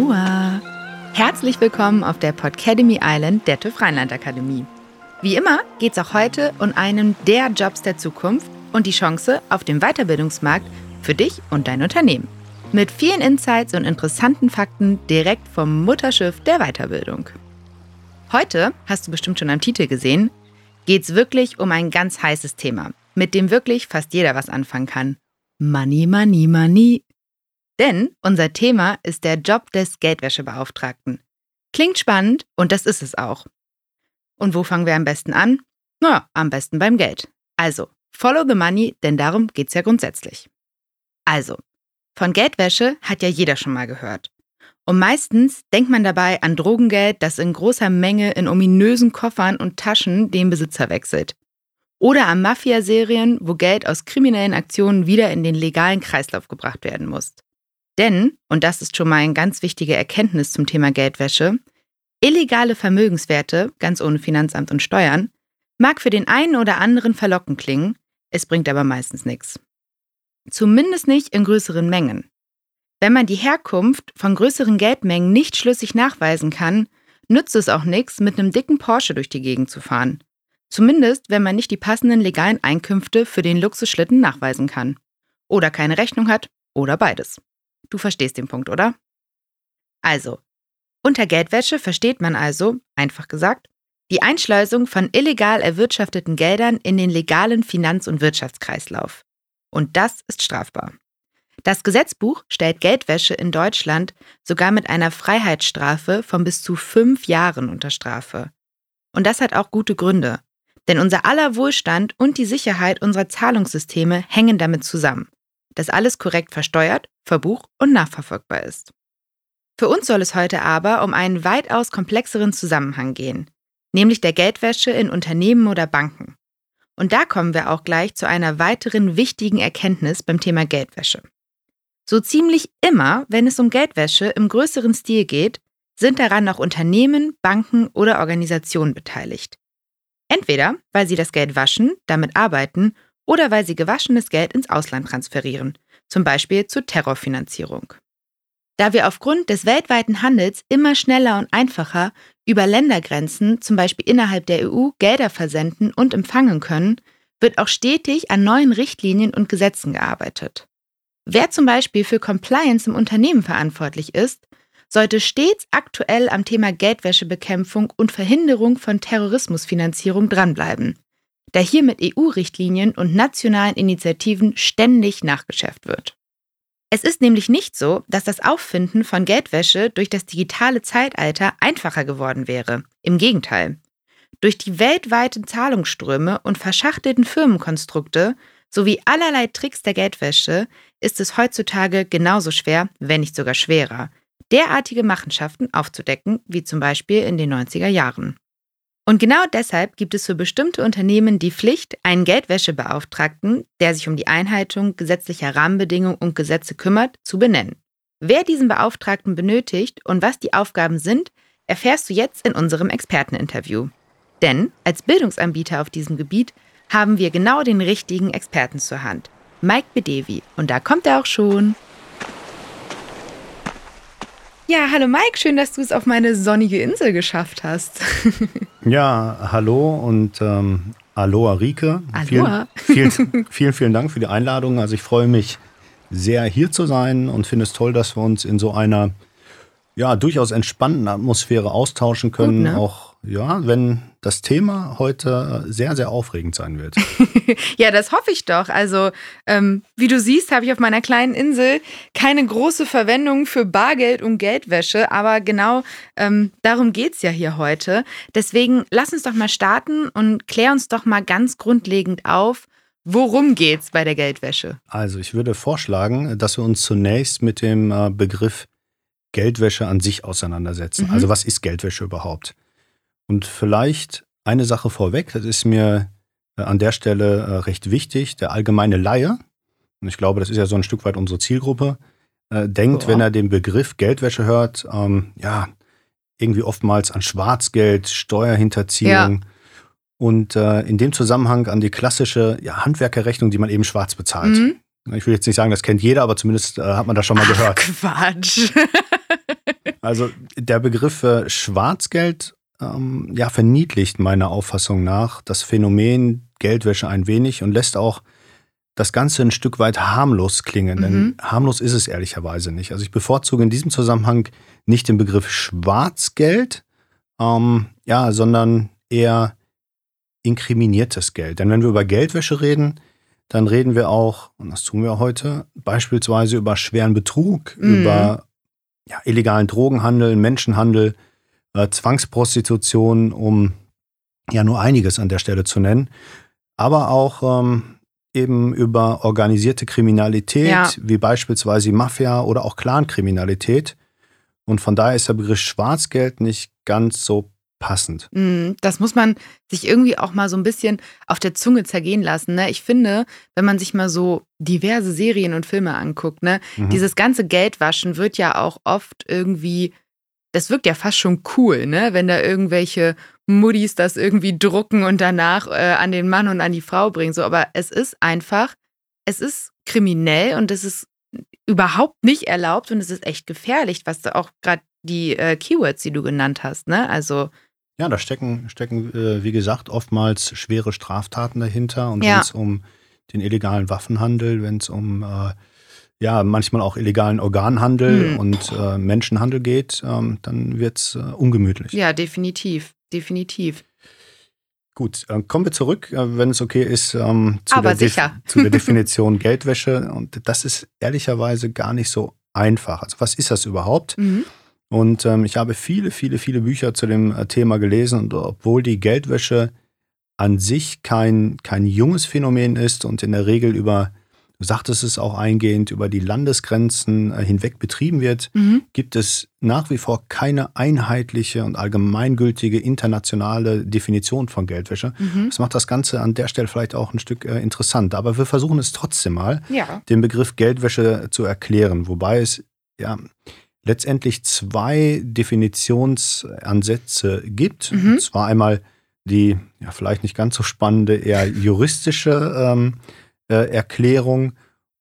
Aloha! Herzlich willkommen auf der Podcademy Island der TÜV Rheinland Akademie. Wie immer geht es auch heute um einen der Jobs der Zukunft und die Chance auf dem Weiterbildungsmarkt für dich und dein Unternehmen. Mit vielen Insights und interessanten Fakten direkt vom Mutterschiff der Weiterbildung. Heute, hast du bestimmt schon am Titel gesehen, geht es wirklich um ein ganz heißes Thema, mit dem wirklich fast jeder was anfangen kann. Money, money, money. Denn unser Thema ist der Job des Geldwäschebeauftragten. Klingt spannend und das ist es auch. Und wo fangen wir am besten an? Na, am besten beim Geld. Also, follow the money, denn darum geht's ja grundsätzlich. Also, von Geldwäsche hat ja jeder schon mal gehört. Und meistens denkt man dabei an Drogengeld, das in großer Menge in ominösen Koffern und Taschen den Besitzer wechselt. Oder an Mafia-Serien, wo Geld aus kriminellen Aktionen wieder in den legalen Kreislauf gebracht werden muss. Denn, und das ist schon mal eine ganz wichtige Erkenntnis zum Thema Geldwäsche, illegale Vermögenswerte, ganz ohne Finanzamt und Steuern, mag für den einen oder anderen verlockend klingen, es bringt aber meistens nichts. Zumindest nicht in größeren Mengen. Wenn man die Herkunft von größeren Geldmengen nicht schlüssig nachweisen kann, nützt es auch nichts, mit einem dicken Porsche durch die Gegend zu fahren. Zumindest, wenn man nicht die passenden legalen Einkünfte für den Luxusschlitten nachweisen kann. Oder keine Rechnung hat, oder beides. Du verstehst den Punkt, oder? Also, unter Geldwäsche versteht man also, einfach gesagt, die Einschleusung von illegal erwirtschafteten Geldern in den legalen Finanz- und Wirtschaftskreislauf. Und das ist strafbar. Das Gesetzbuch stellt Geldwäsche in Deutschland sogar mit einer Freiheitsstrafe von bis zu fünf Jahren unter Strafe. Und das hat auch gute Gründe. Denn unser aller Wohlstand und die Sicherheit unserer Zahlungssysteme hängen damit zusammen dass alles korrekt versteuert, verbucht und nachverfolgbar ist. Für uns soll es heute aber um einen weitaus komplexeren Zusammenhang gehen, nämlich der Geldwäsche in Unternehmen oder Banken. Und da kommen wir auch gleich zu einer weiteren wichtigen Erkenntnis beim Thema Geldwäsche. So ziemlich immer, wenn es um Geldwäsche im größeren Stil geht, sind daran auch Unternehmen, Banken oder Organisationen beteiligt. Entweder weil sie das Geld waschen, damit arbeiten oder weil sie gewaschenes Geld ins Ausland transferieren, zum Beispiel zur Terrorfinanzierung. Da wir aufgrund des weltweiten Handels immer schneller und einfacher über Ländergrenzen, zum Beispiel innerhalb der EU, Gelder versenden und empfangen können, wird auch stetig an neuen Richtlinien und Gesetzen gearbeitet. Wer zum Beispiel für Compliance im Unternehmen verantwortlich ist, sollte stets aktuell am Thema Geldwäschebekämpfung und Verhinderung von Terrorismusfinanzierung dranbleiben da hier mit EU-Richtlinien und nationalen Initiativen ständig nachgeschärft wird. Es ist nämlich nicht so, dass das Auffinden von Geldwäsche durch das digitale Zeitalter einfacher geworden wäre. Im Gegenteil. Durch die weltweiten Zahlungsströme und verschachtelten Firmenkonstrukte sowie allerlei Tricks der Geldwäsche ist es heutzutage genauso schwer, wenn nicht sogar schwerer, derartige Machenschaften aufzudecken, wie zum Beispiel in den 90er Jahren. Und genau deshalb gibt es für bestimmte Unternehmen die Pflicht, einen Geldwäschebeauftragten, der sich um die Einhaltung gesetzlicher Rahmenbedingungen und Gesetze kümmert, zu benennen. Wer diesen Beauftragten benötigt und was die Aufgaben sind, erfährst du jetzt in unserem Experteninterview. Denn als Bildungsanbieter auf diesem Gebiet haben wir genau den richtigen Experten zur Hand. Mike Bedevi. Und da kommt er auch schon. Ja, hallo Mike, schön, dass du es auf meine sonnige Insel geschafft hast. ja, hallo und ähm, Aloha Rike. Aloha. Vielen, vielen, vielen, vielen Dank für die Einladung. Also ich freue mich sehr hier zu sein und finde es toll, dass wir uns in so einer ja, durchaus entspannten Atmosphäre austauschen können. Gut, ne? Auch ja, wenn das Thema heute sehr, sehr aufregend sein wird. ja, das hoffe ich doch. Also, ähm, wie du siehst, habe ich auf meiner kleinen Insel keine große Verwendung für Bargeld und Geldwäsche, aber genau ähm, darum geht es ja hier heute. Deswegen lass uns doch mal starten und klär uns doch mal ganz grundlegend auf, Worum geht's bei der Geldwäsche? Also ich würde vorschlagen, dass wir uns zunächst mit dem äh, Begriff Geldwäsche an sich auseinandersetzen. Mhm. Also was ist Geldwäsche überhaupt? Und vielleicht eine Sache vorweg, das ist mir äh, an der Stelle äh, recht wichtig, der allgemeine Laie, und ich glaube, das ist ja so ein Stück weit unsere Zielgruppe, äh, denkt, oh. wenn er den Begriff Geldwäsche hört, ähm, ja, irgendwie oftmals an Schwarzgeld, Steuerhinterziehung ja. und äh, in dem Zusammenhang an die klassische ja, Handwerkerrechnung, die man eben schwarz bezahlt. Mhm. Ich will jetzt nicht sagen, das kennt jeder, aber zumindest äh, hat man das schon mal Ach, gehört. Quatsch. Also der Begriff äh, Schwarzgeld ähm, ja, verniedlicht meiner Auffassung nach das Phänomen Geldwäsche ein wenig und lässt auch das Ganze ein Stück weit harmlos klingen. Mhm. Denn harmlos ist es ehrlicherweise nicht. Also ich bevorzuge in diesem Zusammenhang nicht den Begriff Schwarzgeld, ähm, ja, sondern eher inkriminiertes Geld. Denn wenn wir über Geldwäsche reden, dann reden wir auch, und das tun wir heute, beispielsweise über schweren Betrug, mhm. über ja, illegalen Drogenhandel, Menschenhandel, äh, Zwangsprostitution, um ja nur einiges an der Stelle zu nennen. Aber auch ähm, eben über organisierte Kriminalität, ja. wie beispielsweise Mafia oder auch Clankriminalität. Und von daher ist der Begriff Schwarzgeld nicht ganz so passend. Mm, das muss man sich irgendwie auch mal so ein bisschen auf der Zunge zergehen lassen. Ne? Ich finde, wenn man sich mal so diverse Serien und Filme anguckt, ne, mhm. dieses ganze Geldwaschen wird ja auch oft irgendwie, das wirkt ja fast schon cool, ne? Wenn da irgendwelche Muddis das irgendwie drucken und danach äh, an den Mann und an die Frau bringen. So, aber es ist einfach, es ist kriminell und es ist überhaupt nicht erlaubt und es ist echt gefährlich, was du auch gerade die äh, Keywords, die du genannt hast, ne? Also ja, da stecken, stecken äh, wie gesagt, oftmals schwere Straftaten dahinter. Und ja. wenn es um den illegalen Waffenhandel, wenn es um äh, ja, manchmal auch illegalen Organhandel hm. und äh, Menschenhandel geht, ähm, dann wird es äh, ungemütlich. Ja, definitiv, definitiv. Gut, äh, kommen wir zurück, äh, wenn es okay ist, ähm, zu, der zu, der Definition Geldwäsche. Und das ist ehrlicherweise gar nicht so einfach. Also was ist das überhaupt? Mhm. Und ähm, ich habe viele, viele, viele Bücher zu dem äh, Thema gelesen. Und obwohl die Geldwäsche an sich kein, kein junges Phänomen ist und in der Regel über, sagtest es auch eingehend, über die Landesgrenzen äh, hinweg betrieben wird, mhm. gibt es nach wie vor keine einheitliche und allgemeingültige internationale Definition von Geldwäsche. Mhm. Das macht das Ganze an der Stelle vielleicht auch ein Stück äh, interessant. Aber wir versuchen es trotzdem mal, ja. den Begriff Geldwäsche zu erklären. Wobei es ja letztendlich zwei Definitionsansätze gibt. Mhm. Und zwar einmal die ja, vielleicht nicht ganz so spannende, eher juristische ähm, äh, Erklärung.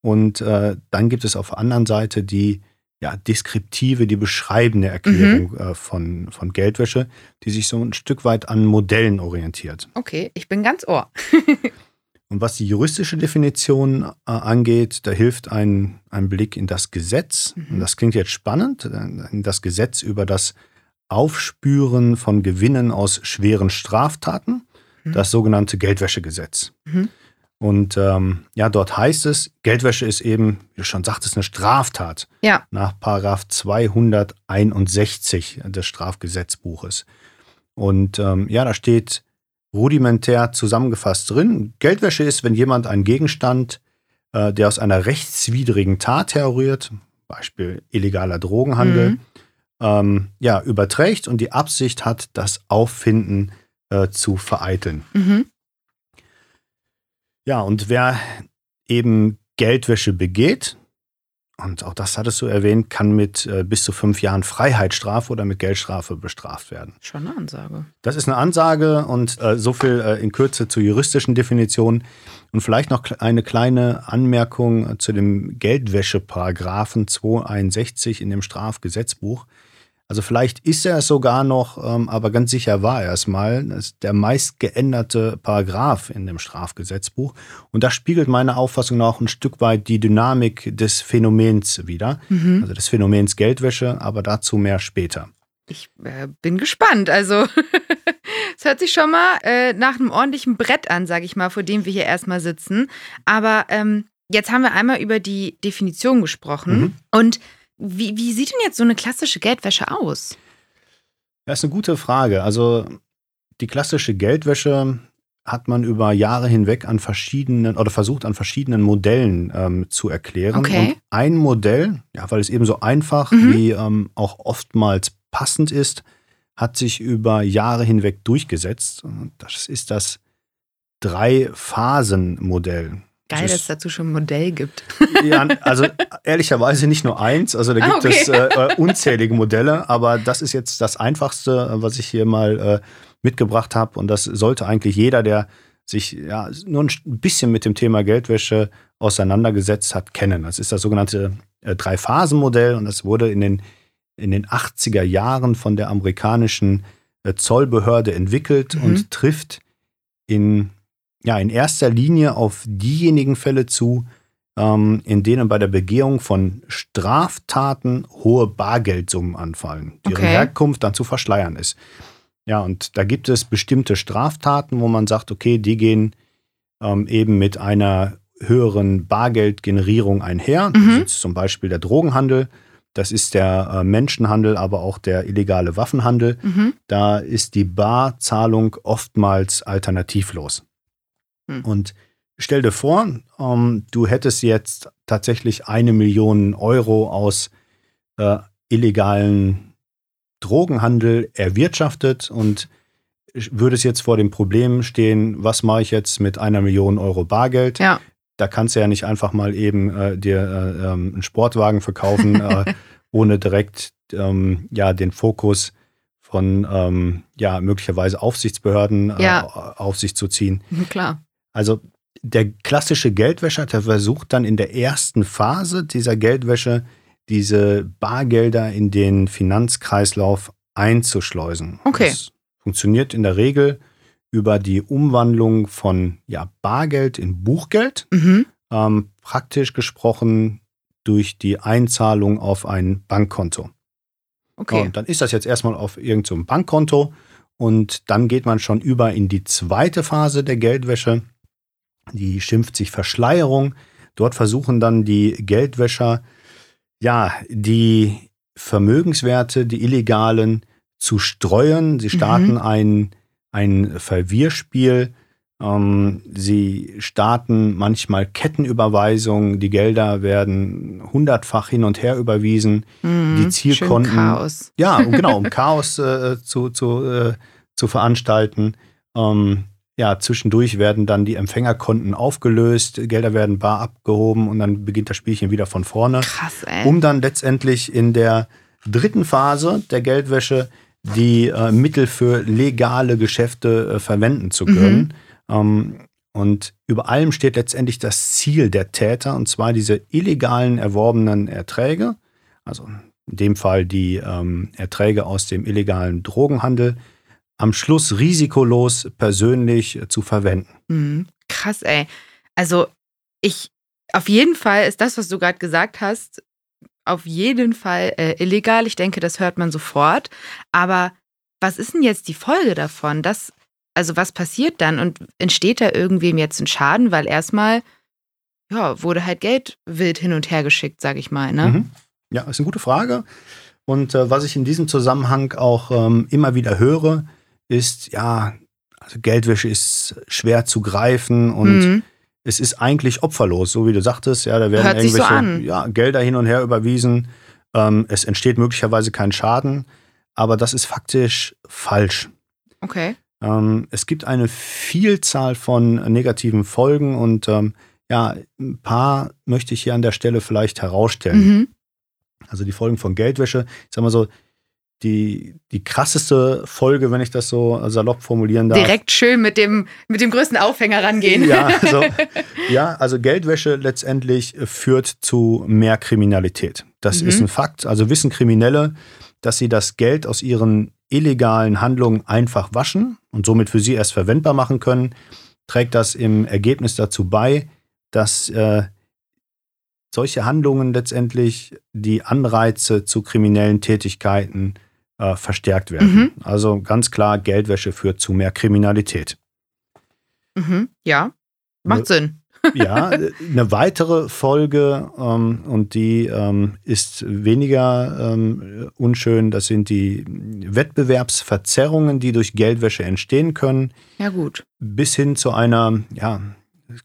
Und äh, dann gibt es auf der anderen Seite die ja, deskriptive, die beschreibende Erklärung mhm. äh, von, von Geldwäsche, die sich so ein Stück weit an Modellen orientiert. Okay, ich bin ganz ohr. Und was die juristische Definition äh, angeht, da hilft ein, ein Blick in das Gesetz. Mhm. Und das klingt jetzt spannend, äh, in das Gesetz über das Aufspüren von Gewinnen aus schweren Straftaten, mhm. das sogenannte Geldwäschegesetz. Und ähm, ja, dort heißt es, Geldwäsche ist eben, wie du schon sagtest, eine Straftat. Ja. Nach Paragraph 261 des Strafgesetzbuches. Und ähm, ja, da steht rudimentär zusammengefasst drin. Geldwäsche ist, wenn jemand einen Gegenstand, äh, der aus einer rechtswidrigen Tat herrührt, Beispiel illegaler Drogenhandel, mhm. ähm, ja, überträgt und die Absicht hat, das Auffinden äh, zu vereiteln. Mhm. Ja, und wer eben Geldwäsche begeht, und auch das hattest du erwähnt, kann mit äh, bis zu fünf Jahren Freiheitsstrafe oder mit Geldstrafe bestraft werden. Schon eine Ansage. Das ist eine Ansage und äh, so viel äh, in Kürze zur juristischen Definition. Und vielleicht noch eine kleine Anmerkung zu dem Geldwäscheparagraphen 261 in dem Strafgesetzbuch. Also vielleicht ist er es sogar noch, ähm, aber ganz sicher war er es mal. Das ist der meist geänderte Paragraph in dem Strafgesetzbuch. Und das spiegelt meiner Auffassung nach ein Stück weit die Dynamik des Phänomens wider. Mhm. Also des Phänomens Geldwäsche, aber dazu mehr später. Ich äh, bin gespannt. Also, es hört sich schon mal äh, nach einem ordentlichen Brett an, sage ich mal, vor dem wir hier erstmal sitzen. Aber ähm, jetzt haben wir einmal über die Definition gesprochen. Mhm. Und wie, wie sieht denn jetzt so eine klassische Geldwäsche aus? Das ist eine gute Frage. Also die klassische Geldwäsche hat man über Jahre hinweg an verschiedenen oder versucht an verschiedenen Modellen ähm, zu erklären. Okay. Und ein Modell, ja, weil es eben so einfach mhm. wie ähm, auch oftmals passend ist, hat sich über Jahre hinweg durchgesetzt. Das ist das Drei-Phasen-Modell. Geil, dass es dazu schon ein Modell gibt. Ja, also ehrlicherweise nicht nur eins, also da ah, gibt ah, okay. es äh, unzählige Modelle, aber das ist jetzt das Einfachste, was ich hier mal äh, mitgebracht habe und das sollte eigentlich jeder, der sich ja nur ein bisschen mit dem Thema Geldwäsche auseinandergesetzt hat, kennen. Das ist das sogenannte äh, Drei-Phasen-Modell und das wurde in den in den 80er Jahren von der amerikanischen äh, Zollbehörde entwickelt mhm. und trifft in, ja, in erster Linie auf diejenigen Fälle zu, ähm, in denen bei der Begehung von Straftaten hohe Bargeldsummen anfallen, deren okay. Herkunft dann zu verschleiern ist. Ja, und da gibt es bestimmte Straftaten, wo man sagt, okay, die gehen ähm, eben mit einer höheren Bargeldgenerierung einher. Mhm. Das ist zum Beispiel der Drogenhandel, das ist der äh, Menschenhandel, aber auch der illegale Waffenhandel. Mhm. Da ist die Barzahlung oftmals alternativlos. Mhm. Und stell dir vor, ähm, du hättest jetzt tatsächlich eine Million Euro aus äh, illegalen Drogenhandel erwirtschaftet und würdest jetzt vor dem Problem stehen, was mache ich jetzt mit einer Million Euro Bargeld? Ja da kannst du ja nicht einfach mal eben äh, dir äh, ähm, einen Sportwagen verkaufen, äh, ohne direkt ähm, ja, den Fokus von ähm, ja, möglicherweise Aufsichtsbehörden äh, ja. auf sich zu ziehen. Klar. Also der klassische Geldwäscher, der versucht dann in der ersten Phase dieser Geldwäsche diese Bargelder in den Finanzkreislauf einzuschleusen. Okay. Das funktioniert in der Regel über die Umwandlung von ja, Bargeld in Buchgeld, mhm. ähm, praktisch gesprochen durch die Einzahlung auf ein Bankkonto. Okay. Und dann ist das jetzt erstmal auf irgendeinem so Bankkonto und dann geht man schon über in die zweite Phase der Geldwäsche. Die schimpft sich Verschleierung. Dort versuchen dann die Geldwäscher, ja, die Vermögenswerte, die illegalen, zu streuen. Sie starten mhm. ein ein Verwirrspiel. Ähm, sie starten manchmal Kettenüberweisungen, die Gelder werden hundertfach hin und her überwiesen. Mhm, die Zielkonten. Chaos. Ja, genau, um Chaos äh, zu, zu, äh, zu veranstalten. Ähm, ja, zwischendurch werden dann die Empfängerkonten aufgelöst, Gelder werden bar abgehoben und dann beginnt das Spielchen wieder von vorne. Krass, ey. Um dann letztendlich in der dritten Phase der Geldwäsche die äh, Mittel für legale Geschäfte äh, verwenden zu können. Mhm. Ähm, und über allem steht letztendlich das Ziel der Täter, und zwar diese illegalen erworbenen Erträge, also in dem Fall die ähm, Erträge aus dem illegalen Drogenhandel, am Schluss risikolos persönlich zu verwenden. Mhm. Krass, ey. Also ich, auf jeden Fall ist das, was du gerade gesagt hast, auf jeden Fall äh, illegal. Ich denke, das hört man sofort. Aber was ist denn jetzt die Folge davon? Das, also was passiert dann? Und entsteht da irgendwem jetzt ein Schaden? Weil erstmal, ja, wurde halt Geld wild hin und her geschickt, sag ich mal. Ne? Mhm. Ja, ist eine gute Frage. Und äh, was ich in diesem Zusammenhang auch ähm, immer wieder höre, ist, ja, also Geldwäsche ist schwer zu greifen und mhm es ist eigentlich opferlos, so wie du sagtest. Ja, da werden Hört irgendwelche so ja, Gelder hin und her überwiesen. Ähm, es entsteht möglicherweise kein Schaden, aber das ist faktisch falsch. Okay. Ähm, es gibt eine Vielzahl von negativen Folgen und ähm, ja, ein paar möchte ich hier an der Stelle vielleicht herausstellen. Mhm. Also die Folgen von Geldwäsche, ich sag mal so, die, die krasseste Folge, wenn ich das so salopp formulieren darf. Direkt schön mit dem, mit dem größten Aufhänger rangehen. Ja, also, ja, also Geldwäsche letztendlich führt zu mehr Kriminalität. Das mhm. ist ein Fakt. Also wissen Kriminelle, dass sie das Geld aus ihren illegalen Handlungen einfach waschen und somit für sie erst verwendbar machen können, trägt das im Ergebnis dazu bei, dass äh, solche Handlungen letztendlich die Anreize zu kriminellen Tätigkeiten äh, verstärkt werden. Mhm. Also ganz klar, Geldwäsche führt zu mehr Kriminalität. Mhm. Ja, macht ne, Sinn. ja, eine weitere Folge, ähm, und die ähm, ist weniger ähm, unschön, das sind die Wettbewerbsverzerrungen, die durch Geldwäsche entstehen können. Ja, gut. Bis hin zu einer, ja,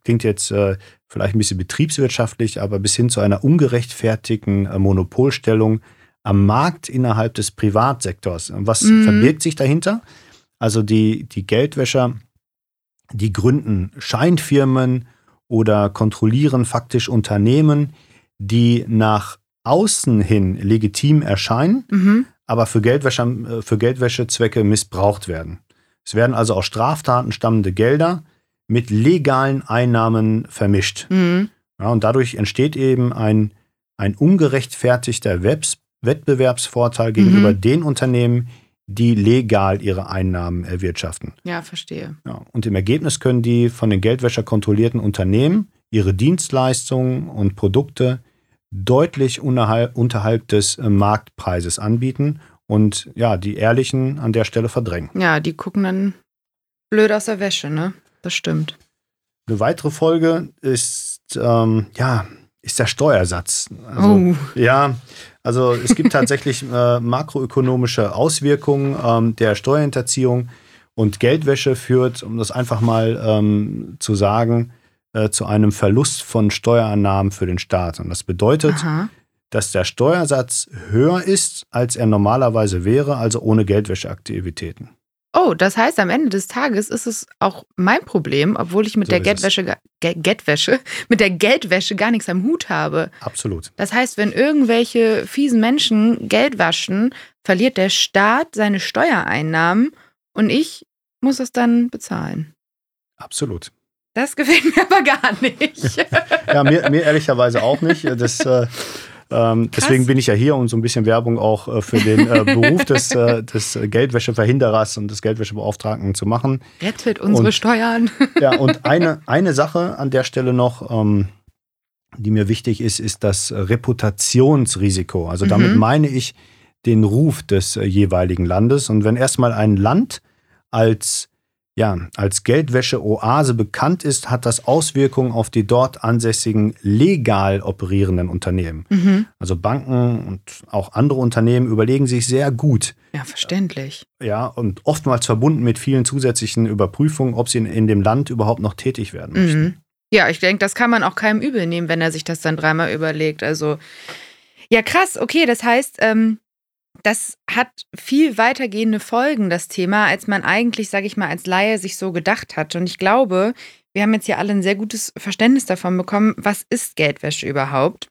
klingt jetzt äh, vielleicht ein bisschen betriebswirtschaftlich, aber bis hin zu einer ungerechtfertigten äh, Monopolstellung am Markt innerhalb des Privatsektors. Was mhm. verbirgt sich dahinter? Also die, die Geldwäscher, die gründen Scheinfirmen oder kontrollieren faktisch Unternehmen, die nach außen hin legitim erscheinen, mhm. aber für, Geldwäsche, äh, für Geldwäschezwecke missbraucht werden. Es werden also aus Straftaten stammende Gelder mit legalen Einnahmen vermischt. Mhm. Ja, und dadurch entsteht eben ein, ein ungerechtfertigter Webs Wettbewerbsvorteil gegenüber mhm. den Unternehmen, die legal ihre Einnahmen erwirtschaften. Ja, verstehe. Ja, und im Ergebnis können die von den Geldwäscher kontrollierten Unternehmen ihre Dienstleistungen und Produkte deutlich unterhalb, unterhalb des äh, Marktpreises anbieten und ja, die Ehrlichen an der Stelle verdrängen. Ja, die gucken dann blöd aus der Wäsche, ne? Das stimmt. Eine weitere Folge ist, ähm, ja, ist der Steuersatz. Also, oh. Ja, also es gibt tatsächlich äh, makroökonomische Auswirkungen ähm, der Steuerhinterziehung und Geldwäsche führt, um das einfach mal ähm, zu sagen, äh, zu einem Verlust von Steuerannahmen für den Staat. Und das bedeutet, Aha. dass der Steuersatz höher ist, als er normalerweise wäre, also ohne Geldwäscheaktivitäten. Oh, das heißt, am Ende des Tages ist es auch mein Problem, obwohl ich mit so der Geldwäsche, Geldwäsche, mit der Geldwäsche gar nichts am Hut habe. Absolut. Das heißt, wenn irgendwelche fiesen Menschen Geld waschen, verliert der Staat seine Steuereinnahmen und ich muss es dann bezahlen. Absolut. Das gefällt mir aber gar nicht. ja, mir, mir ehrlicherweise auch nicht. Das äh, ähm, deswegen bin ich ja hier, um so ein bisschen Werbung auch äh, für den äh, Beruf des, äh, des Geldwäscheverhinderers und des Geldwäschebeauftragten zu machen. Rettet unsere und, Steuern. ja, und eine, eine Sache an der Stelle noch, ähm, die mir wichtig ist, ist das Reputationsrisiko. Also damit mhm. meine ich den Ruf des äh, jeweiligen Landes. Und wenn erstmal ein Land als ja, als Geldwäsche-Oase bekannt ist, hat das Auswirkungen auf die dort ansässigen legal operierenden Unternehmen. Mhm. Also Banken und auch andere Unternehmen überlegen sich sehr gut. Ja, verständlich. Ja, und oftmals verbunden mit vielen zusätzlichen Überprüfungen, ob sie in, in dem Land überhaupt noch tätig werden möchten. Mhm. Ja, ich denke, das kann man auch keinem übel nehmen, wenn er sich das dann dreimal überlegt. Also, ja, krass, okay, das heißt, ähm, das hat viel weitergehende Folgen, das Thema, als man eigentlich, sage ich mal, als Laie sich so gedacht hat. Und ich glaube, wir haben jetzt hier alle ein sehr gutes Verständnis davon bekommen, was ist Geldwäsche überhaupt.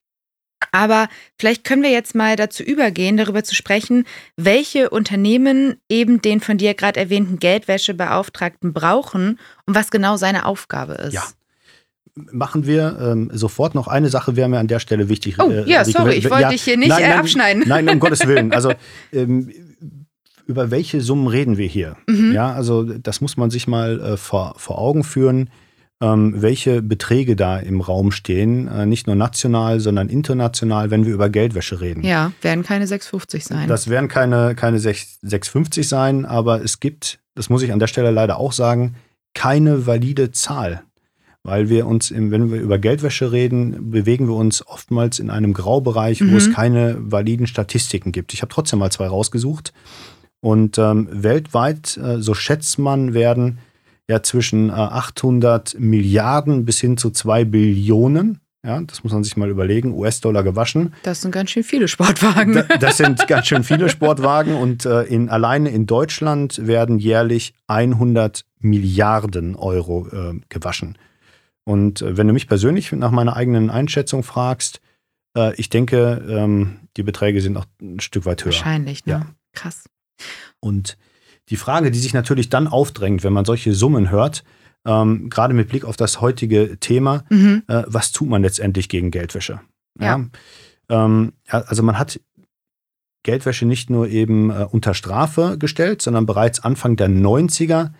Aber vielleicht können wir jetzt mal dazu übergehen, darüber zu sprechen, welche Unternehmen eben den von dir gerade erwähnten Geldwäschebeauftragten brauchen und was genau seine Aufgabe ist. Ja, machen wir ähm, sofort noch eine Sache, wäre mir an der Stelle wichtig. Oh, äh, ja, sorry, ich wollte ja, dich hier nicht nein, nein, abschneiden. Nein, um Gottes Willen. Also, ähm, über welche Summen reden wir hier? Mhm. Ja, also, das muss man sich mal äh, vor, vor Augen führen, ähm, welche Beträge da im Raum stehen. Äh, nicht nur national, sondern international, wenn wir über Geldwäsche reden. Ja, werden keine 6,50 sein. Das werden keine, keine 6,50 sein, aber es gibt, das muss ich an der Stelle leider auch sagen, keine valide Zahl weil wir uns, im, wenn wir über Geldwäsche reden, bewegen wir uns oftmals in einem Graubereich, mhm. wo es mhm. keine validen Statistiken gibt. Ich habe trotzdem mal zwei rausgesucht. Und ähm, weltweit, äh, so schätzt man, werden ja zwischen äh, 800 Milliarden bis hin zu 2 Billionen, ja, das muss man sich mal überlegen, US-Dollar gewaschen. Das sind ganz schön viele Sportwagen. Da, das sind ganz schön viele Sportwagen und äh, in, alleine in Deutschland werden jährlich 100 Milliarden Euro äh, gewaschen. Und äh, wenn du mich persönlich nach meiner eigenen Einschätzung fragst, äh, ich denke, ähm, die Beträge sind noch ein Stück weit höher. Wahrscheinlich, ne? Ja. Krass. Und die Frage, die sich natürlich dann aufdrängt, wenn man solche Summen hört, ähm, gerade mit Blick auf das heutige Thema, mhm. äh, was tut man letztendlich gegen Geldwäsche? Ja. ja? Ähm, also man hat Geldwäsche nicht nur eben äh, unter Strafe gestellt, sondern bereits Anfang der 90er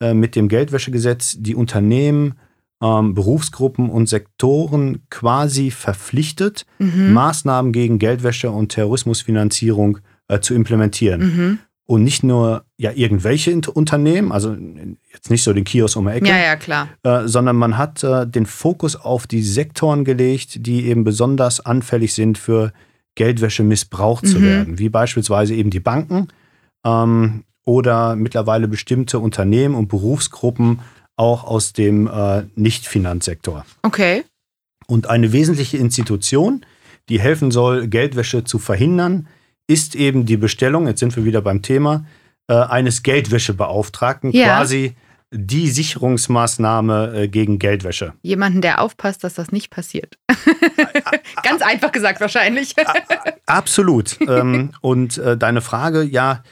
äh, mit dem Geldwäschegesetz die Unternehmen ähm, Berufsgruppen und Sektoren quasi verpflichtet, mhm. Maßnahmen gegen Geldwäsche und Terrorismusfinanzierung äh, zu implementieren. Mhm. Und nicht nur ja irgendwelche Unternehmen, also jetzt nicht so den Kiosk um die Ecke, ja, ja, klar. Äh, sondern man hat äh, den Fokus auf die Sektoren gelegt, die eben besonders anfällig sind für Geldwäsche missbraucht mhm. zu werden, wie beispielsweise eben die Banken ähm, oder mittlerweile bestimmte Unternehmen und Berufsgruppen auch aus dem äh, Nicht-Finanzsektor. Okay. Und eine wesentliche Institution, die helfen soll, Geldwäsche zu verhindern, ist eben die Bestellung, jetzt sind wir wieder beim Thema, äh, eines Geldwäschebeauftragten, ja. quasi die Sicherungsmaßnahme äh, gegen Geldwäsche. Jemanden, der aufpasst, dass das nicht passiert. Ganz einfach gesagt wahrscheinlich. Absolut. ähm, und äh, deine Frage, ja,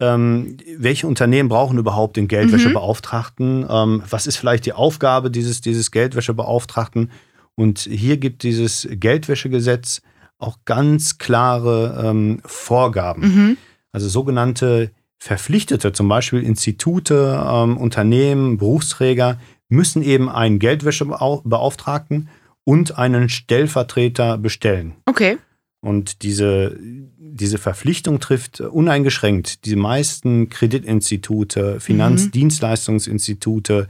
ähm, welche Unternehmen brauchen überhaupt den Geldwäschebeauftragten? Mhm. Ähm, was ist vielleicht die Aufgabe dieses, dieses Geldwäschebeauftragten? Und hier gibt dieses Geldwäschegesetz auch ganz klare ähm, Vorgaben. Mhm. Also sogenannte Verpflichtete, zum Beispiel Institute, ähm, Unternehmen, Berufsträger, müssen eben einen Geldwäschebeauftragten und einen Stellvertreter bestellen. Okay. Und diese, diese Verpflichtung trifft uneingeschränkt die meisten Kreditinstitute, Finanzdienstleistungsinstitute,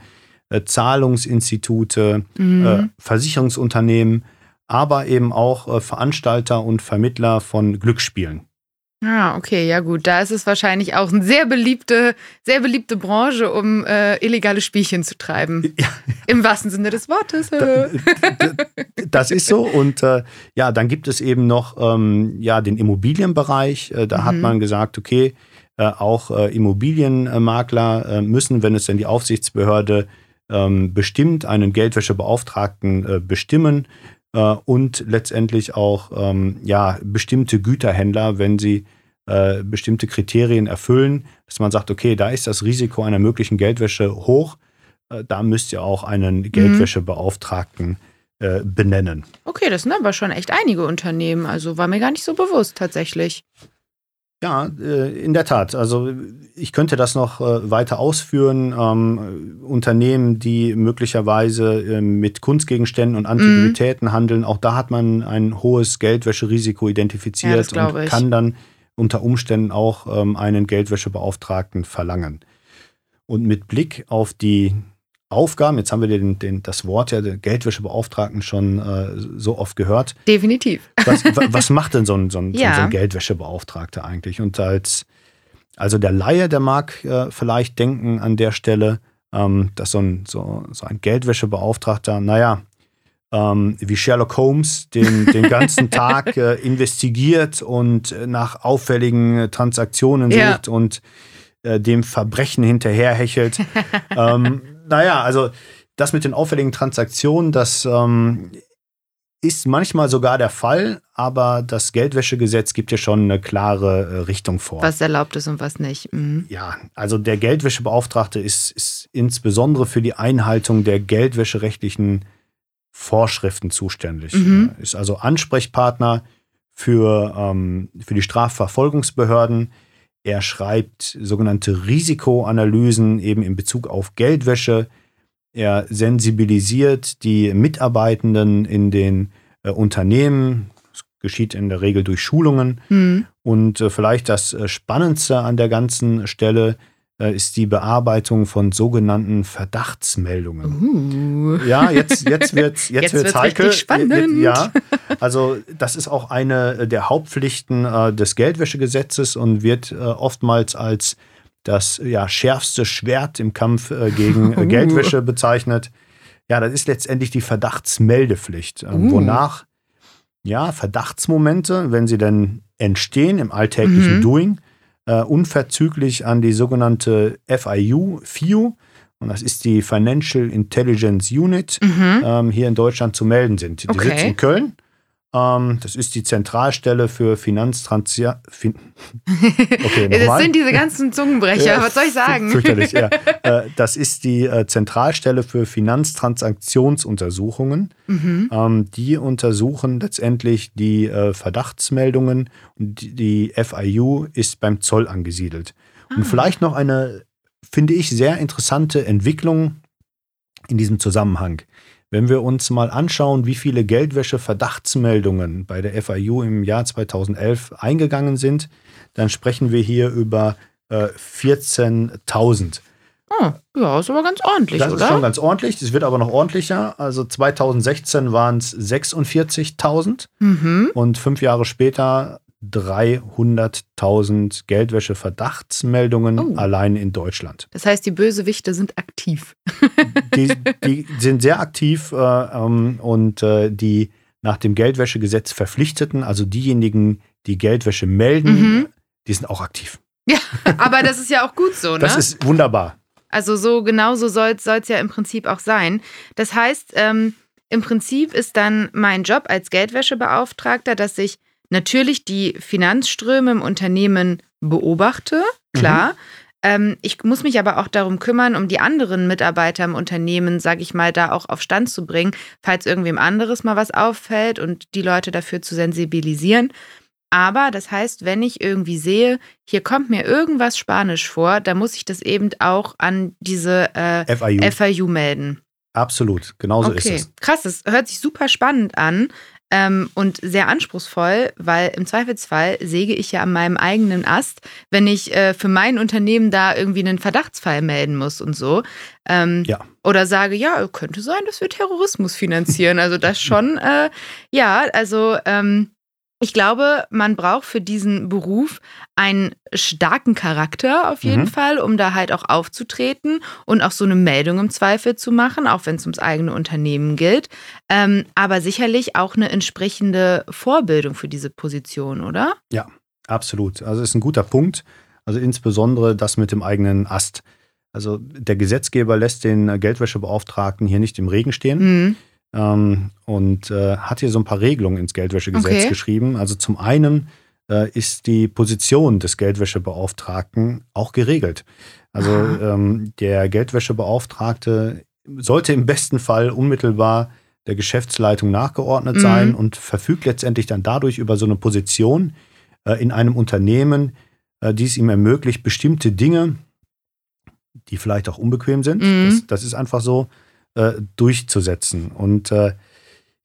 äh, Zahlungsinstitute, Mhm. äh, Versicherungsunternehmen, aber eben auch äh, Veranstalter und Vermittler von Glücksspielen. Ah, okay, ja gut. Da ist es wahrscheinlich auch eine sehr beliebte, sehr beliebte Branche, um äh, illegale Spielchen zu treiben. Im wahrsten Sinne des Wortes. Das ist so. Und äh, ja, dann gibt es eben noch ähm, ja, den Immobilienbereich. Äh, da hat Mhm. man gesagt, okay, äh, auch äh, Immobilienmakler äh, müssen, wenn es denn die Aufsichtsbehörde ähm, bestimmt, einen Geldwäschebeauftragten bestimmen äh, und letztendlich auch ähm, ja, bestimmte Güterhändler, wenn sie äh, bestimmte Kriterien erfüllen, dass man sagt, okay, da ist das Risiko einer möglichen Geldwäsche hoch, äh, da müsst ihr auch einen Geldwäschebeauftragten äh, benennen. Okay, das sind aber schon echt einige Unternehmen. Also war mir gar nicht so bewusst tatsächlich. Ja, äh, in der Tat. Also ich könnte das noch äh, weiter ausführen. Ähm, Unternehmen, die möglicherweise äh, mit Kunstgegenständen und Antiquitäten handeln, auch da hat man ein hohes Geldwäscherisiko Ja, identifiziert glaube und kann dann unter Umständen auch ähm, einen Geldwäschebeauftragten verlangen. Und mit Blick auf die Aufgaben, jetzt haben wir den, den, das Wort ja, den Geldwäschebeauftragten schon äh, so oft gehört. Definitiv. Was, wa- was macht denn so ein, so ein, so Ja. ein Geldwäschebeauftragter eigentlich? Und als, also der Laie, der mag äh, vielleicht denken an der Stelle, ähm, dass so ein, so, so ein Geldwäschebeauftragter, naja, ähm, wie Sherlock Holmes den, den ganzen Tag äh, investigiert und äh, nach auffälligen äh, Transaktionen Ja. sucht und äh, dem Verbrechen hinterherhechelt. ähm, naja, also das mit den auffälligen Transaktionen, das ähm, ist manchmal sogar der Fall, aber das Geldwäschegesetz gibt ja schon eine klare äh, Richtung vor. Was erlaubt ist und was nicht. Mhm. Ja, also der Geldwäschebeauftragte ist, ist insbesondere für die Einhaltung der geldwäscherechtlichen Vorschriften zuständig. Mhm. Ist also Ansprechpartner für, ähm, für die Strafverfolgungsbehörden. Er schreibt sogenannte Risikoanalysen eben in Bezug auf Geldwäsche. Er sensibilisiert die Mitarbeitenden in den äh, Unternehmen. Das geschieht in der Regel durch Schulungen. Mhm. Und äh, vielleicht das äh, Spannendste an der ganzen Stelle ist die Bearbeitung von sogenannten Verdachtsmeldungen. Uh. Ja, jetzt, jetzt wird es jetzt Jetzt wird's wird's heikel. spannend. Ja, also das ist auch eine der Hauptpflichten äh, des Geldwäschegesetzes und wird äh, oftmals als das ja, schärfste Schwert im Kampf äh, gegen äh, Uh. Geldwäsche bezeichnet. Ja, das ist letztendlich die Verdachtsmeldepflicht, äh, Uh. wonach ja, Verdachtsmomente, wenn sie denn entstehen im alltäglichen Mhm. Doing, äh, unverzüglich an die sogenannte FIU, FIU, und das ist die Financial Intelligence Unit, Mhm. ähm, hier in Deutschland zu melden sind. Die Okay. sitzt in Köln. Ähm, das ist die Zentralstelle für Finanztransaktionen. Fin okay, Das sind diese ganzen Zungenbrecher. Ja, was soll ich sagen? Fürchterlich, ja. Äh, Das ist die äh, Zentralstelle für Finanztransaktionsuntersuchungen. Mhm. Ähm, die untersuchen letztendlich die äh, Verdachtsmeldungen und die, FIU ist beim Zoll angesiedelt. Und Ah. vielleicht noch eine, finde ich, sehr interessante Entwicklung in diesem Zusammenhang. Wenn wir uns mal anschauen, wie viele Geldwäsche-Verdachtsmeldungen bei der FIU im Jahr 2011 eingegangen sind, dann sprechen wir hier über äh, 14.000. Oh, ja, ist aber ganz ordentlich, Das oder? ist schon ganz ordentlich. Das wird aber noch ordentlicher. Also 2016 waren es 46.000 mhm. und fünf Jahre später 300.000 Geldwäsche-Verdachtsmeldungen Oh. allein in Deutschland. Das heißt, die Bösewichte sind aktiv. Die, die sind sehr aktiv äh, ähm, und äh, die nach dem Geldwäschegesetz Verpflichteten, also diejenigen, die Geldwäsche melden, Mhm. die sind auch aktiv. Aber das ist ja auch gut so, ne? Das ist wunderbar. Also so genau so soll es ja im Prinzip auch sein. Das heißt, ähm, im Prinzip ist dann mein Job als Geldwäschebeauftragter, dass ich natürlich die Finanzströme im Unternehmen beobachte, klar. ähm, ich muss mich aber auch darum kümmern, um die anderen Mitarbeiter im Unternehmen, sage ich mal, da auch auf Stand zu bringen, falls irgendwem anderes mal was auffällt und die Leute dafür zu sensibilisieren. Aber das heißt, wenn ich irgendwie sehe, hier kommt mir irgendwas Spanisch vor, dann muss ich das eben auch an diese äh, FIU. FIU melden. Absolut, genauso okay. ist es. Krass, das hört sich super spannend an ähm, und sehr anspruchsvoll, weil im Zweifelsfall säge ich ja an meinem eigenen Ast, wenn ich äh, für mein Unternehmen da irgendwie einen Verdachtsfall melden muss und so. Ähm, ja. Oder sage, ja, könnte sein, dass wir Terrorismus finanzieren. Also das schon, äh, ja, also ähm, ich glaube, man braucht für diesen Beruf einen starken Charakter auf jeden mhm. Fall, um da halt auch aufzutreten und auch so eine Meldung im Zweifel zu machen, auch wenn es ums eigene Unternehmen gilt. Ähm, aber sicherlich auch eine entsprechende Vorbildung für diese Position, oder? Ja, absolut. Also ist ein guter Punkt. Also insbesondere das mit dem eigenen Ast. Also der Gesetzgeber lässt den Geldwäschebeauftragten hier nicht im Regen stehen. Mhm ähm, und äh, hat hier so ein paar Regelungen ins Geldwäschegesetz okay. geschrieben. Also zum einen äh, ist die Position des Geldwäschebeauftragten auch geregelt. Also ähm, der Geldwäschebeauftragte sollte im besten Fall unmittelbar der Geschäftsleitung nachgeordnet mhm. sein und verfügt letztendlich dann dadurch über so eine Position äh, in einem Unternehmen, äh, die es ihm ermöglicht, bestimmte Dinge, die vielleicht auch unbequem sind, mhm. das, das, ist einfach so, äh, durchzusetzen. Und äh,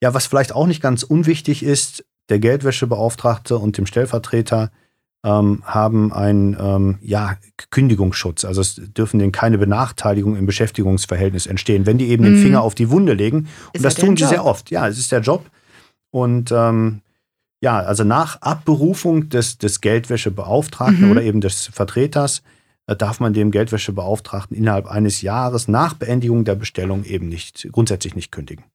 ja, was vielleicht auch nicht ganz unwichtig ist, der Geldwäschebeauftragte und dem Stellvertreter ähm, haben einen ähm, ja, Kündigungsschutz. Also es dürfen denen keine Benachteiligung im Beschäftigungsverhältnis entstehen, wenn die eben mhm. den Finger auf die Wunde legen. Und ist das tun sie sehr oft. Ja, es ist der Job. Und ähm, ja, also nach Abberufung des, des Geldwäschebeauftragten mhm. oder eben des Vertreters darf man dem Geldwäschebeauftragten innerhalb eines Jahres nach Beendigung der Bestellung eben nicht grundsätzlich nicht kündigen.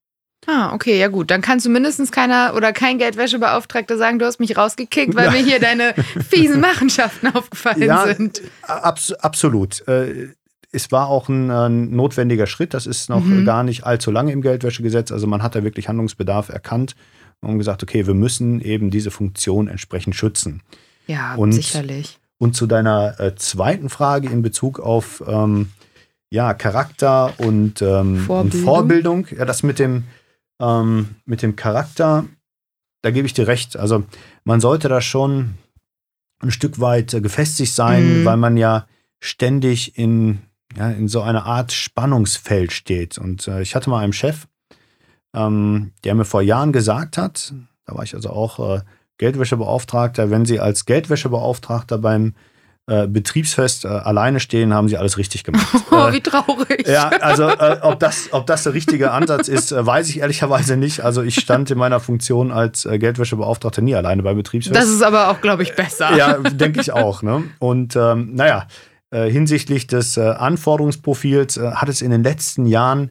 Ah, okay, ja gut. Dann kann zumindest keiner oder kein Geldwäschebeauftragter sagen, du hast mich rausgekickt, weil mir hier deine fiesen Machenschaften aufgefallen ja, sind. Abs absolut. Äh, es war auch ein, ein, notwendiger Schritt. Das ist noch mhm. gar nicht allzu lange im Geldwäschegesetz. Also man hat da wirklich Handlungsbedarf erkannt und gesagt, okay, wir müssen eben diese Funktion entsprechend schützen. Ja, und sicherlich. Und zu deiner äh, zweiten Frage in Bezug auf ähm, ja, Charakter und, ähm, Vorbildung. und, Vorbildung. Ja, das mit dem, ähm, mit dem Charakter, da gebe ich dir recht. Also man sollte da schon ein Stück weit äh, gefestigt sein, mhm. weil man ja ständig in, ja, in so einer Art Spannungsfeld steht. Und äh, ich hatte mal einen Chef, ähm, der mir vor Jahren gesagt hat, da war ich also auch äh, Geldwäschebeauftragter, wenn Sie als Geldwäschebeauftragter beim äh, Betriebsfest äh, alleine stehen, haben Sie alles richtig gemacht. Oh, wie traurig. Ja, also äh, ob, das, ob das der richtige Ansatz ist, äh, weiß ich ehrlicherweise nicht. Also ich stand in meiner Funktion als äh, Geldwäschebeauftragter nie alleine beim Betriebsfest. Das ist aber auch, glaube ich, besser. Ja, denke ich auch. Ne? Und ähm, naja, hinsichtlich des Anforderungsprofils hat es in den letzten Jahren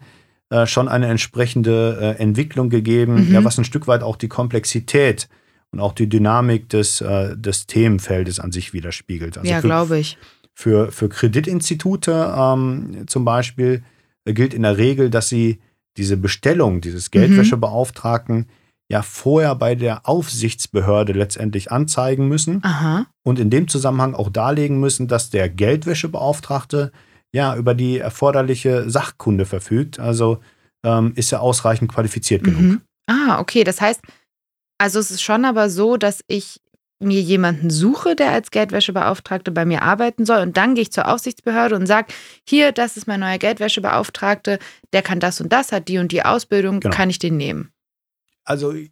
schon eine entsprechende Entwicklung gegeben, mhm. ja, was ein Stück weit auch die Komplexität und auch die Dynamik des, äh, des Themenfeldes an sich widerspiegelt. Also ja, glaube ich. Für, für Kreditinstitute ähm, zum Beispiel äh, gilt in der Regel, dass sie diese Bestellung dieses Geldwäschebeauftragten mhm. ja vorher bei der Aufsichtsbehörde letztendlich anzeigen müssen Aha. und in dem Zusammenhang auch darlegen müssen, dass der Geldwäschebeauftragte ja über die erforderliche Sachkunde verfügt. Also ähm, ist er ausreichend qualifiziert mhm. genug. Ah, okay. Das heißt, also es ist schon aber so, dass ich mir jemanden suche, der als Geldwäschebeauftragte bei mir arbeiten soll. Und dann gehe ich zur Aufsichtsbehörde und sage, hier, das ist mein neuer Geldwäschebeauftragte, der kann das und das, hat die und die Ausbildung, genau. kann ich den nehmen? Also äh,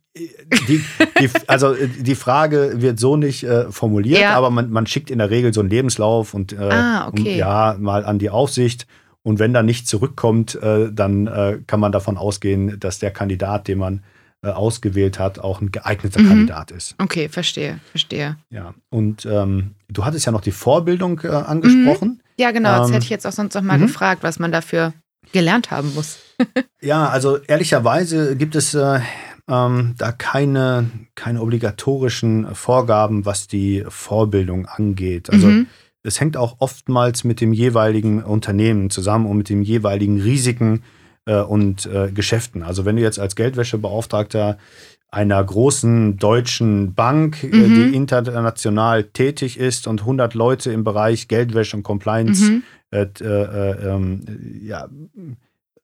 die, die, also äh, die Frage wird so nicht äh, formuliert, ja. aber man, man, schickt in der Regel so einen Lebenslauf und äh, ah, okay. um, ja mal an die Aufsicht. Und wenn da nicht zurückkommt, äh, dann äh, kann man davon ausgehen, dass der Kandidat, den man äh, ausgewählt hat, auch ein geeigneter mhm. Kandidat ist. Okay, verstehe, verstehe. Ja, und ähm, du hattest ja noch die Vorbildung äh, angesprochen. Mhm. Ja, genau, das ähm, hätte ich jetzt auch sonst noch mal mhm. gefragt, was man dafür gelernt haben muss. ja, also ehrlicherweise gibt es äh, ähm, da keine, keine obligatorischen Vorgaben, was die Vorbildung angeht. Also mhm. es hängt auch oftmals mit dem jeweiligen Unternehmen zusammen und mit den jeweiligen Risiken, äh, und äh, Geschäften. Also wenn du jetzt als Geldwäschebeauftragter einer großen deutschen Bank, äh, mhm. die international tätig ist und 100 Leute im Bereich Geldwäsche und Compliance mhm. äh, äh, ähm, ja,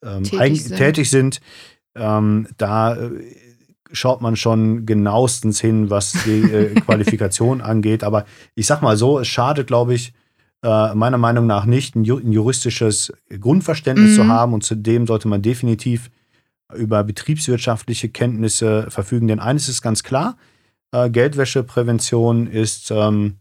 ähm, tätig, sind. tätig sind, ähm, da äh, schaut man schon genauestens hin, was die äh, Qualifikation angeht. Aber ich sag mal so, es schadet, glaube ich, äh, meiner Meinung nach nicht, ein, juristisches Grundverständnis mhm. zu haben und zudem sollte man definitiv über betriebswirtschaftliche Kenntnisse verfügen. Denn eines ist ganz klar, äh, Geldwäscheprävention ist ähm,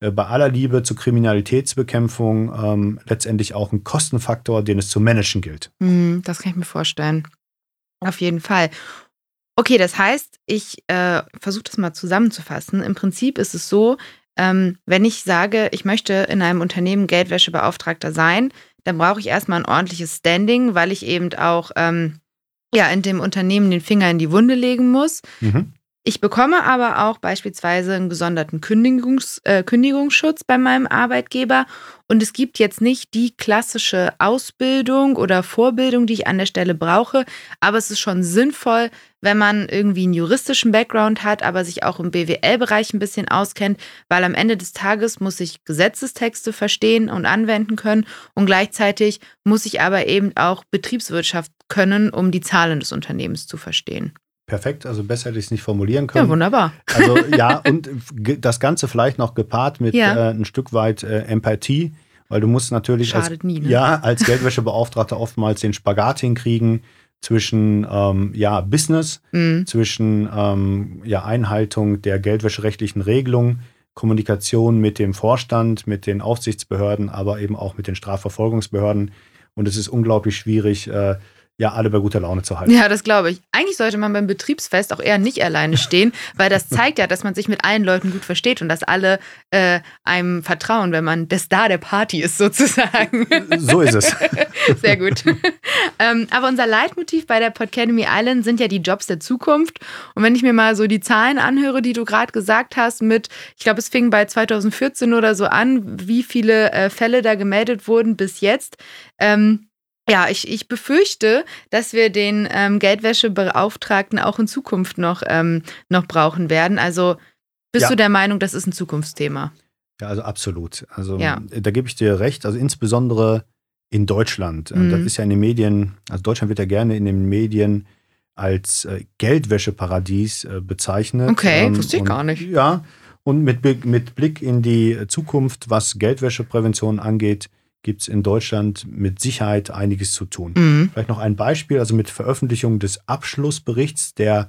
äh, bei aller Liebe zur Kriminalitätsbekämpfung ähm, letztendlich auch ein Kostenfaktor, den es zu managen gilt. Mhm, das kann ich mir vorstellen. Auf jeden Fall. Okay, das heißt, ich äh, versuche das mal zusammenzufassen. Im Prinzip ist es so, ähm, wenn ich sage, ich möchte in einem Unternehmen Geldwäschebeauftragter sein, dann brauche ich erstmal ein ordentliches Standing, weil ich eben auch ähm, ja, in dem Unternehmen den Finger in die Wunde legen muss. Mhm. Ich bekomme aber auch beispielsweise einen gesonderten Kündigungs, äh, Kündigungsschutz bei meinem Arbeitgeber. Und es gibt jetzt nicht die klassische Ausbildung oder Vorbildung, die ich an der Stelle brauche. Aber es ist schon sinnvoll, wenn man irgendwie einen juristischen Background hat, aber sich auch im BWL-Bereich ein bisschen auskennt, weil am Ende des Tages muss ich Gesetzestexte verstehen und anwenden können. Und gleichzeitig muss ich aber eben auch Betriebswirtschaft können, um die Zahlen des Unternehmens zu verstehen. Perfekt, also besser hätte ich es nicht formulieren können. Ja, wunderbar. Also ja, und das Ganze vielleicht noch gepaart mit ja. äh, ein Stück weit äh, Empathie, weil du musst natürlich als, nie, ne? ja, als Geldwäschebeauftragter oftmals den Spagat hinkriegen zwischen ähm, ja, Business, mhm. zwischen ähm, ja, Einhaltung der geldwäscherechtlichen Regelungen, Kommunikation mit dem Vorstand, mit den Aufsichtsbehörden, aber eben auch mit den Strafverfolgungsbehörden. Und es ist unglaublich schwierig, äh, ja alle bei guter Laune zu halten. Ja, das glaube ich. Eigentlich sollte man beim Betriebsfest auch eher nicht alleine stehen, weil das zeigt ja, dass man sich mit allen Leuten gut versteht und dass alle äh, einem vertrauen, wenn man der Star der Party ist, sozusagen. So ist es. Sehr gut. ähm, aber unser Leitmotiv bei der Podcademy Island sind ja die Jobs der Zukunft. Und wenn ich mir mal so die Zahlen anhöre, die du gerade gesagt hast, mit, ich glaube, es fing bei 2014 oder so an, wie viele äh, Fälle da gemeldet wurden bis jetzt. Ähm, ja, ich, ich befürchte, dass wir den ähm, Geldwäschebeauftragten auch in Zukunft noch, ähm, noch brauchen werden. Also bist ja. du der Meinung, das ist ein Zukunftsthema? Ja, also absolut. Also ja. da gebe ich dir recht. Also insbesondere in Deutschland. Mhm. Das ist ja in den Medien, also Deutschland wird ja gerne in den Medien als äh, Geldwäscheparadies äh, bezeichnet. Okay, ähm, wusste ich gar nicht. Ja, und mit, mit Blick in die Zukunft, was Geldwäscheprävention angeht, gibt es in Deutschland mit Sicherheit einiges zu tun. Mhm. Vielleicht noch ein Beispiel, also mit Veröffentlichung des Abschlussberichts der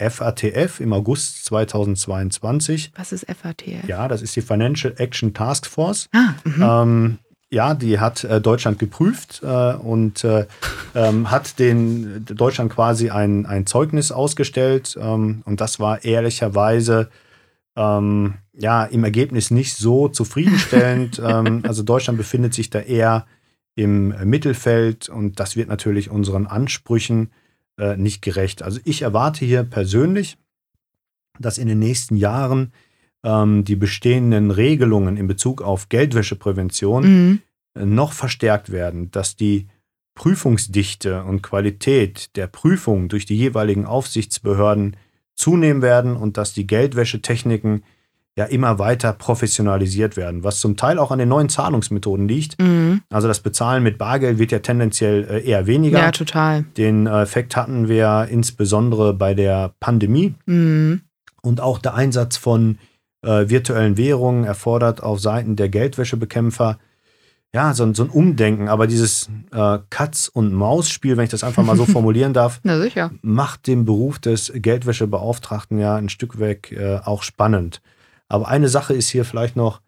FATF im August 2022. Was ist FATF? Ja, das ist die Financial Action Task Force. Ah, mhm. ähm, ja, die hat äh, Deutschland geprüft äh, und äh, ähm, hat den Deutschland quasi ein, ein Zeugnis ausgestellt. Ähm, und das war ehrlicherweise ähm, ja, im Ergebnis nicht so zufriedenstellend. ähm, also Deutschland befindet sich da eher im Mittelfeld und das wird natürlich unseren Ansprüchen äh, nicht gerecht. Also ich erwarte hier persönlich, dass in den nächsten Jahren ähm, die bestehenden Regelungen in Bezug auf Geldwäscheprävention mhm. äh, noch verstärkt werden, dass die Prüfungsdichte und Qualität der Prüfung durch die jeweiligen Aufsichtsbehörden zunehmen werden und dass die Geldwäschetechniken ja immer weiter professionalisiert werden, was zum Teil auch an den neuen Zahlungsmethoden liegt. Mhm. Also das Bezahlen mit Bargeld wird ja tendenziell äh, eher weniger. Ja, total. Den äh, Effekt hatten wir insbesondere bei der Pandemie. Mhm. Und auch der Einsatz von äh, virtuellen Währungen erfordert auf Seiten der Geldwäschebekämpfer ja, so, so ein Umdenken. Aber dieses äh, Katz- und Maus-Spiel, wenn ich das einfach mal so formulieren darf, macht den Beruf des Geldwäschebeauftragten ja ein Stück weg äh, auch spannend. Aber eine Sache ist hier vielleicht noch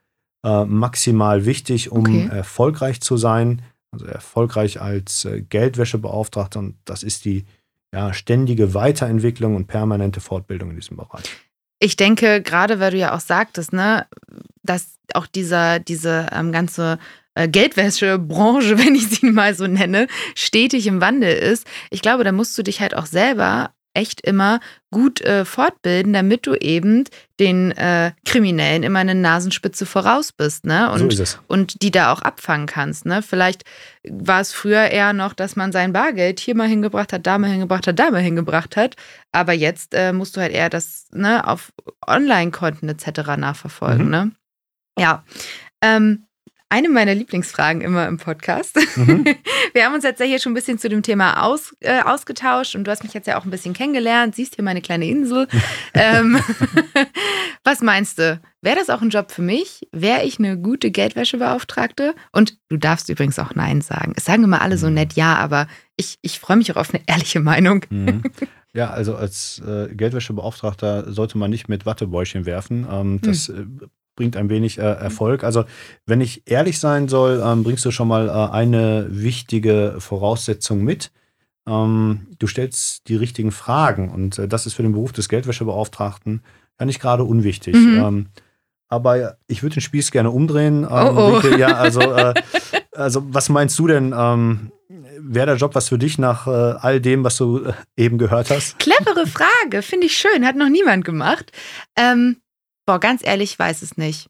äh, maximal wichtig, um okay. erfolgreich zu sein, also erfolgreich als äh, Geldwäschebeauftragter. Und das ist die ja, ständige Weiterentwicklung und permanente Fortbildung in diesem Bereich. Ich denke, gerade weil du ja auch sagtest, ne, dass auch dieser, diese ähm, ganze äh, Geldwäschebranche, wenn ich sie mal so nenne, stetig im Wandel ist. Ich glaube, da musst du dich halt auch selber echt immer gut äh, fortbilden, damit du eben den äh, Kriminellen immer eine Nasenspitze voraus bist, ne? Und, so und die da auch abfangen kannst, ne? Vielleicht war es früher eher noch, dass man sein Bargeld hier mal hingebracht hat, da mal hingebracht hat, da mal hingebracht hat. Aber jetzt äh, musst du halt eher das ne, auf Online-Konten etc. nachverfolgen, Mhm. ne? Ja. Ähm, eine meiner Lieblingsfragen immer im Podcast. Mhm. Wir haben uns jetzt ja hier schon ein bisschen zu dem Thema aus, äh, ausgetauscht und du hast mich jetzt ja auch ein bisschen kennengelernt, siehst hier meine kleine Insel. ähm, was meinst du? Wäre das auch ein Job für mich? Wäre ich eine gute Geldwäschebeauftragte? Und du darfst übrigens auch Nein sagen. Es sagen immer alle so nett Ja, aber ich, ich freue mich auch auf eine ehrliche Meinung. Mhm. Ja, also als äh, Geldwäschebeauftragter sollte man nicht mit Wattebäuschen werfen. Ähm, das äh, bringt ein wenig äh, Erfolg. Also wenn ich ehrlich sein soll, ähm, bringst du schon mal äh, eine wichtige Voraussetzung mit. Ähm, du stellst die richtigen Fragen und äh, das ist für den Beruf des Geldwäschebeauftragten ja nicht gerade unwichtig. Mhm. Ähm, aber ich würde den Spieß gerne umdrehen. Ähm, Oh, oh. Ja, also, äh, also was meinst du denn? Ähm, Wäre der Job was für dich nach äh, all dem, was du äh, eben gehört hast? Clevere Frage, finde ich schön, hat noch niemand gemacht. Ähm, boah, ganz ehrlich, ich weiß es nicht.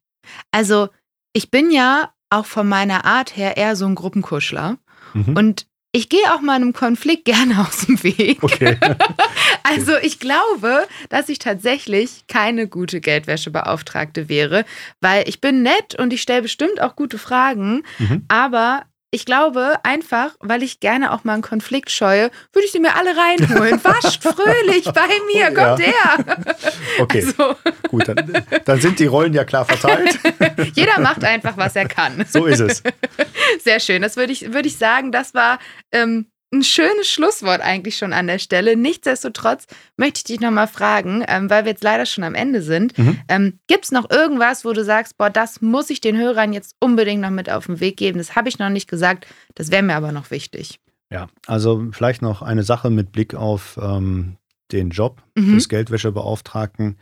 Also, ich bin ja auch von meiner Art her eher so ein Gruppenkuschler Mhm. und ich gehe auch mal einem Konflikt gerne aus dem Weg. Okay. Also ich glaube, dass ich tatsächlich keine gute Geldwäschebeauftragte wäre, weil ich bin nett und ich stelle bestimmt auch gute Fragen, Mhm. aber ich glaube einfach, weil ich gerne auch mal einen Konflikt scheue, würde ich sie mir alle reinholen. Wascht fröhlich bei mir, kommt her. Okay, Also, gut, dann, dann sind die Rollen ja klar verteilt. jeder macht einfach, was er kann. So ist es. Sehr schön. Das würde ich, würde ich sagen, das war ähm, ein schönes Schlusswort eigentlich schon an der Stelle. Nichtsdestotrotz möchte ich dich nochmal fragen, ähm, weil wir jetzt leider schon am Ende sind. Mhm. Ähm, Gibt es noch irgendwas, wo du sagst, boah, das muss ich den Hörern jetzt unbedingt noch mit auf den Weg geben? Das habe ich noch nicht gesagt, das wäre mir aber noch wichtig. Ja, also vielleicht noch eine Sache mit Blick auf ähm, den Job Mhm. des Geldwäschebeauftragten.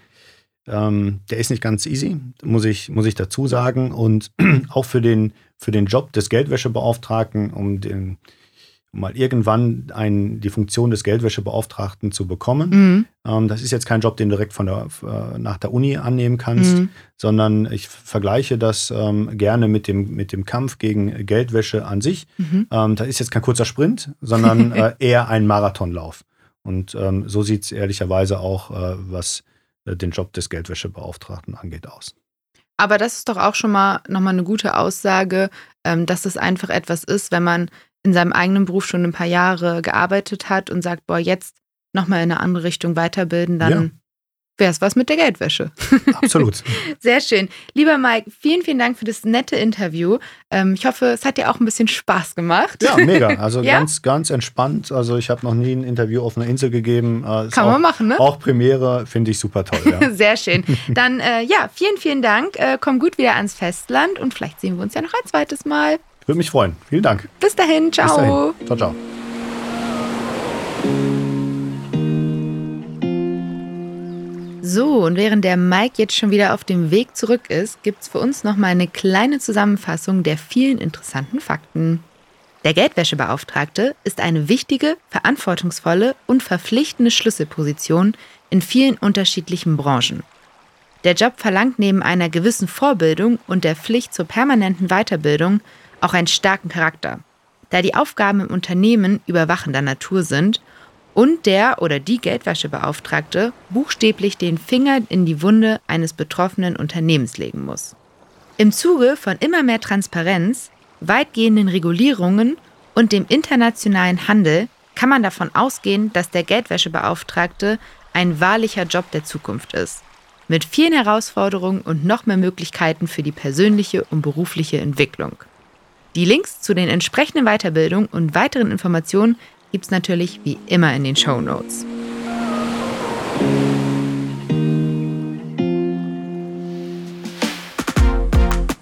Ähm, der ist nicht ganz easy, muss ich, muss ich dazu sagen. Und auch für den, für den Job des Geldwäschebeauftragten, um, den, mal irgendwann ein, die Funktion des Geldwäschebeauftragten zu bekommen. Mhm. Ähm, das ist jetzt kein Job, den du direkt von der, äh, nach der Uni annehmen kannst, Mhm. sondern ich vergleiche das ähm, gerne mit dem, mit dem Kampf gegen Geldwäsche an sich. Mhm. Ähm, das ist jetzt kein kurzer Sprint, sondern äh, eher ein Marathonlauf. Und ähm, so sieht es ehrlicherweise auch, äh, was äh, den Job des Geldwäschebeauftragten angeht, aus. Aber das ist doch auch schon mal nochmal eine gute Aussage, ähm, dass es einfach etwas ist, wenn man in seinem eigenen Beruf schon ein paar Jahre gearbeitet hat und sagt, boah, jetzt nochmal in eine andere Richtung weiterbilden, dann Ja. wäre es was mit der Geldwäsche. Absolut. Sehr schön. Lieber Mike, vielen, vielen Dank für das nette Interview. Ähm, ich hoffe, es hat dir auch ein bisschen Spaß gemacht. Ja, mega. Also Ja? ganz, ganz entspannt. Also ich habe noch nie ein Interview auf einer Insel gegeben. Äh, ist Kann auch, man machen, ne? Auch Premiere finde ich super toll. Ja. Sehr schön. Dann, äh, ja, vielen, vielen Dank. Äh, komm gut wieder ans Festland und vielleicht sehen wir uns ja noch ein zweites Mal. Würde mich freuen. Vielen Dank. Bis dahin, Bis ciao. dahin. Ciao, ciao. So, und während der Mike jetzt schon wieder auf dem Weg zurück ist, gibt's für uns noch mal eine kleine Zusammenfassung der vielen interessanten Fakten. Der Geldwäschebeauftragte ist eine wichtige, verantwortungsvolle und verpflichtende Schlüsselposition in vielen unterschiedlichen Branchen. Der Job verlangt neben einer gewissen Vorbildung und der Pflicht zur permanenten Weiterbildung auch einen starken Charakter, da die Aufgaben im Unternehmen überwachender Natur sind und der oder die Geldwäschebeauftragte buchstäblich den Finger in die Wunde eines betroffenen Unternehmens legen muss. Im Zuge von immer mehr Transparenz, weitgehenden Regulierungen und dem internationalen Handel kann man davon ausgehen, dass der Geldwäschebeauftragte ein wahrlicher Job der Zukunft ist. Mit vielen Herausforderungen und noch mehr Möglichkeiten für die persönliche und berufliche Entwicklung. Die Links zu den entsprechenden Weiterbildungen und weiteren Informationen gibt es natürlich wie immer in den Show Notes.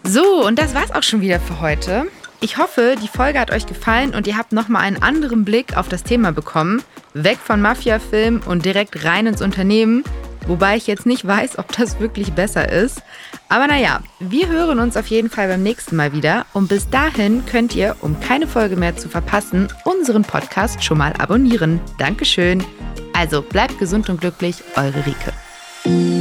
So, und das war's auch schon wieder für heute. Ich hoffe, die Folge hat euch gefallen und ihr habt nochmal einen anderen Blick auf das Thema bekommen. Weg von Mafia-Film und direkt rein ins Unternehmen. Wobei ich jetzt nicht weiß, ob das wirklich besser ist. Aber naja, wir hören uns auf jeden Fall beim nächsten Mal wieder. Und bis dahin könnt ihr, um keine Folge mehr zu verpassen, unseren Podcast schon mal abonnieren. Dankeschön. Also bleibt gesund und glücklich, eure Rike.